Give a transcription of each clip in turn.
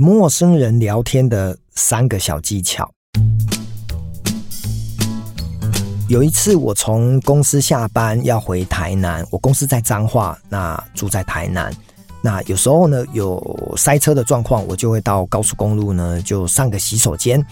陌生人聊天的三个小技巧。有一次，我从公司下班要回台南，我公司在彰化，那住在台南。那有时候呢，有塞车的状况，我就会到高速公路呢，就上个洗手间。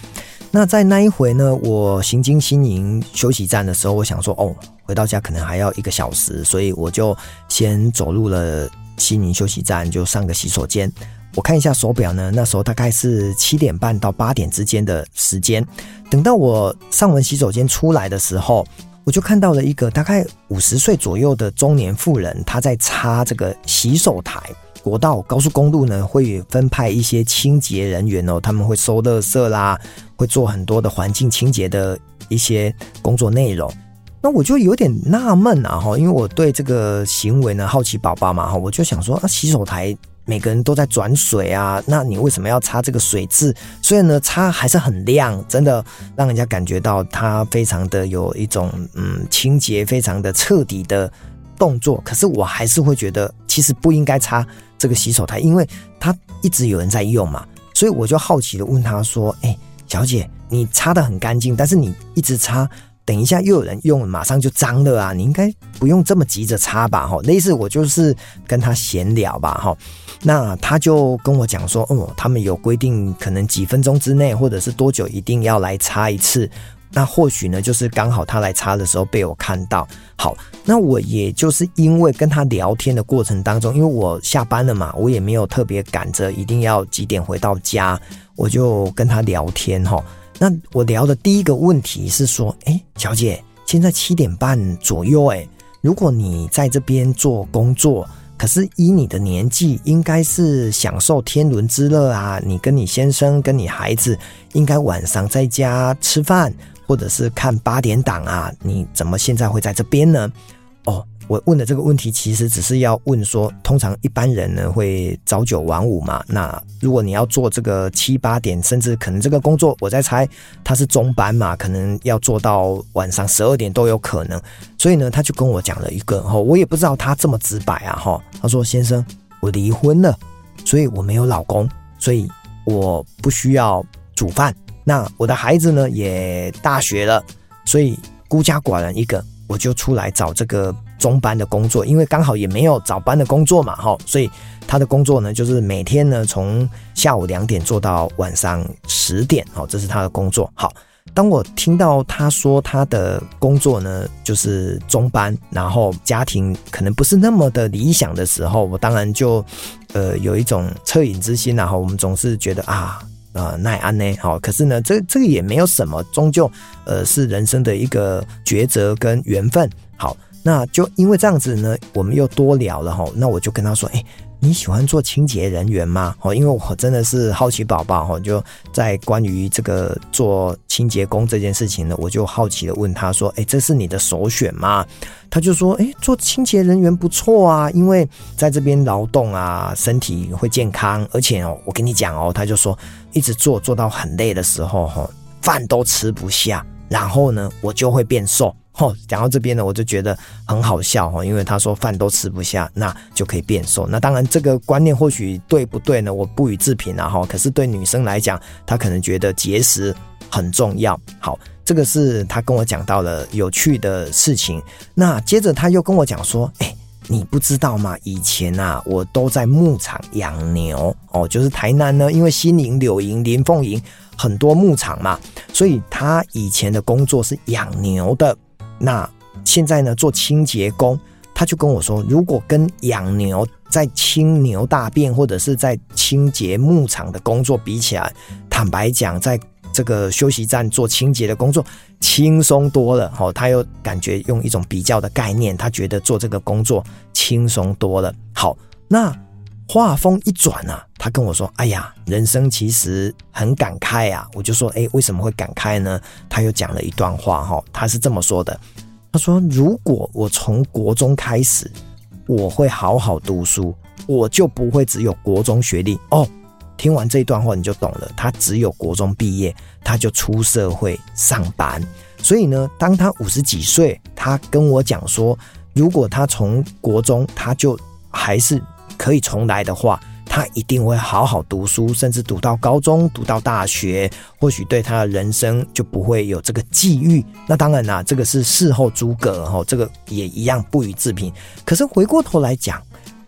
那在那一回呢，我行经新营休息站的时候，我想说，哦，回到家可能还要一个小时，所以我就先走入了新营休息站，就上个洗手间。我看一下手表呢，那时候大概是七点半到八点之间的时间。等到我上完洗手间出来的时候，我就看到了一个大概五十岁左右的中年妇人，她在擦这个洗手台。国道高速公路呢，会分派一些清洁人员哦，他们会收垃圾啦，会做很多的环境清洁的一些工作内容。那我就有点纳闷啊，哈，因为我对这个行为呢好奇宝宝嘛，哈，我就想说啊，洗手台。每个人都在转水啊，那你为什么要擦这个水渍？虽然呢，擦还是很亮，真的让人家感觉到它非常的有一种嗯清洁，非常的彻底的动作。可是我还是会觉得，其实不应该擦这个洗手台，因为它一直有人在用嘛。所以我就好奇的问他说：“哎，小姐，你擦得很干净，但是你一直擦。”等一下又有人用，马上就脏了啊！你应该不用这么急着擦吧？哈，类似我就是跟他闲聊吧，哈。那他就跟我讲说，哦，他们有规定，可能几分钟之内，或者是多久一定要来擦一次。那或许呢，就是刚好他来擦的时候被我看到。好，那我也就是因为跟他聊天的过程当中，因为我下班了嘛，我也没有特别赶着一定要几点回到家，我就跟他聊天，哈。那我聊的第一个问题是说，哎，小姐，现在七点半左右，哎，如果你在这边做工作，可是以你的年纪，应该是享受天伦之乐啊。你跟你先生、跟你孩子，应该晚上在家吃饭，或者是看八点档啊。你怎么现在会在这边呢？哦。我问的这个问题，其实只是要问说，通常一般人呢会朝九晚五嘛？那如果你要做这个七八点，甚至可能这个工作，我在猜他是中班嘛，可能要做到晚上十二点都有可能。所以呢，他就跟我讲了一个哈，我也不知道他这么直白啊哈。他说：“先生，我离婚了，所以我没有老公，所以我不需要煮饭。那我的孩子呢也大学了，所以孤家寡人一个，我就出来找这个。”中班的工作，因为刚好也没有早班的工作嘛，哈，所以他的工作呢，就是每天呢从下午两点做到晚上十点，哦，这是他的工作。好，当我听到他说他的工作呢就是中班，然后家庭可能不是那么的理想的时候，我当然就呃有一种恻隐之心，然后我们总是觉得啊，呃奈安呢，好，可是呢这这个也没有什么，终究呃是人生的一个抉择跟缘分，好。那就因为这样子呢，我们又多聊了哈。那我就跟他说：“哎，你喜欢做清洁人员吗？”哦，因为我真的是好奇宝宝哈，就在关于这个做清洁工这件事情呢，我就好奇的问他说：“哎，这是你的首选吗？”他就说：“哎，做清洁人员不错啊，因为在这边劳动啊，身体会健康，而且哦，我跟你讲哦，他就说一直做做到很累的时候哈，饭都吃不下，然后呢，我就会变瘦。”哦，讲到这边呢，我就觉得很好笑哈，因为他说饭都吃不下，那就可以变瘦。那当然这个观念或许对不对呢？我不予置评啊哈。可是对女生来讲，她可能觉得节食很重要。好，这个是他跟我讲到了有趣的事情。那接着他又跟我讲说，哎，你不知道吗？以前啊，我都在牧场养牛哦，就是台南呢，因为新营、柳营、林凤营很多牧场嘛，所以他以前的工作是养牛的。那现在呢，做清洁工，他就跟我说，如果跟养牛在清牛大便或者是在清洁牧场的工作比起来，坦白讲，在这个休息站做清洁的工作轻松多了。好，他又感觉用一种比较的概念，他觉得做这个工作轻松多了。好，那话锋一转啊，他跟我说：“哎呀，人生其实很感慨啊。”我就说：“哎，为什么会感慨呢？”他又讲了一段话哈，他是这么说的。他说：“如果我从国中开始，我会好好读书，我就不会只有国中学历哦。”听完这一段话你就懂了。他只有国中毕业，他就出社会上班。所以呢，当他五十几岁，他跟我讲说，如果他从国中他就还是可以重来的话。他一定会好好读书，甚至读到高中，读到大学，或许对他的人生就不会有这个际遇。那当然啦，这个是事后诸葛哈，这个也一样不予置评。可是回过头来讲，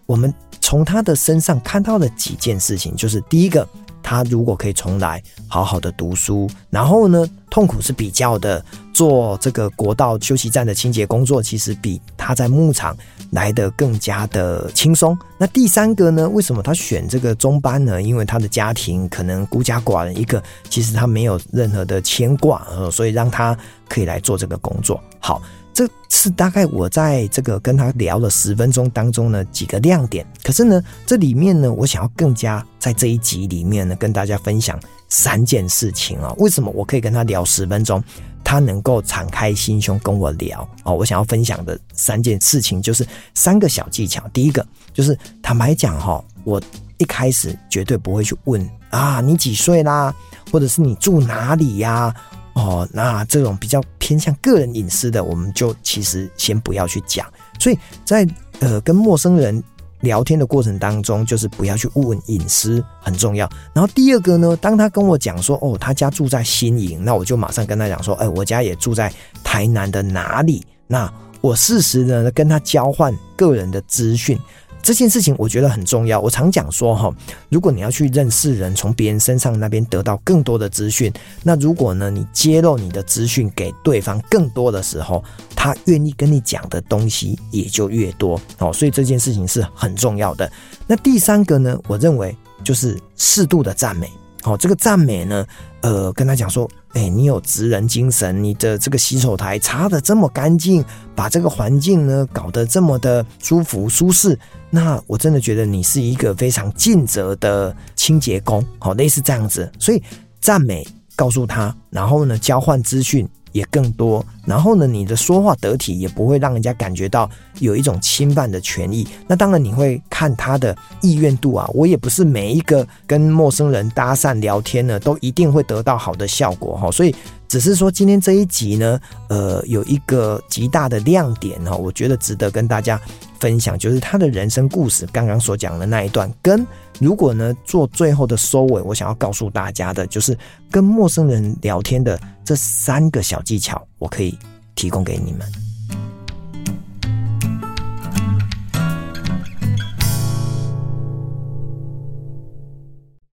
我们从他的身上看到了几件事情，就是第一个。他如果可以重来，好好的读书，然后呢，痛苦是比较的，做这个国道休息站的清洁工作，其实比他在牧场来得更加的轻松。那第三个呢？为什么他选这个中班呢？因为他的家庭可能孤家寡人一个，其实他没有任何的牵挂，呃所以让他可以来做这个工作。好。这是大概我在这个跟他聊了十分钟当中呢几个亮点，可是呢，这里面呢，我想要更加在这一集里面呢跟大家分享三件事情啊。为什么我可以跟他聊十分钟，他能够敞开心胸跟我聊哦？我想要分享的三件事情就是三个小技巧。第一个就是坦白讲哈，我一开始绝对不会去问啊，你几岁啦，或者是你住哪里呀？哦，那这种比较偏向个人隐私的，我们就其实先不要去讲。所以在呃跟陌生人聊天的过程当中，就是不要去问隐私很重要。然后第二个呢，当他跟我讲说哦，他家住在新营，那我就马上跟他讲说，哎，我家也住在台南的哪里？那我适时的跟他交换个人的资讯。这件事情我觉得很重要。我常讲说哈，如果你要去认识人，从别人身上那边得到更多的资讯，那如果呢你揭露你的资讯给对方更多的时候，他愿意跟你讲的东西也就越多哦。所以这件事情是很重要的。那第三个呢，我认为就是适度的赞美。哦，这个赞美呢，呃，跟他讲说，哎，你有职人精神，你的这个洗手台擦得这么干净，把这个环境呢搞得这么的舒服舒适，那我真的觉得你是一个非常尽责的清洁工，好，类似这样子，所以赞美告诉他，然后呢，交换资讯。也更多，然后呢，你的说话得体，也不会让人家感觉到有一种侵犯的权益。那当然，你会看他的意愿度啊。我也不是每一个跟陌生人搭讪聊天呢，都一定会得到好的效果哈。所以，只是说今天这一集呢，呃，有一个极大的亮点哈，我觉得值得跟大家分享，就是他的人生故事，刚刚所讲的那一段跟。如果呢，做最后的收尾，我想要告诉大家的，就是跟陌生人聊天的这三个小技巧，我可以提供给你们。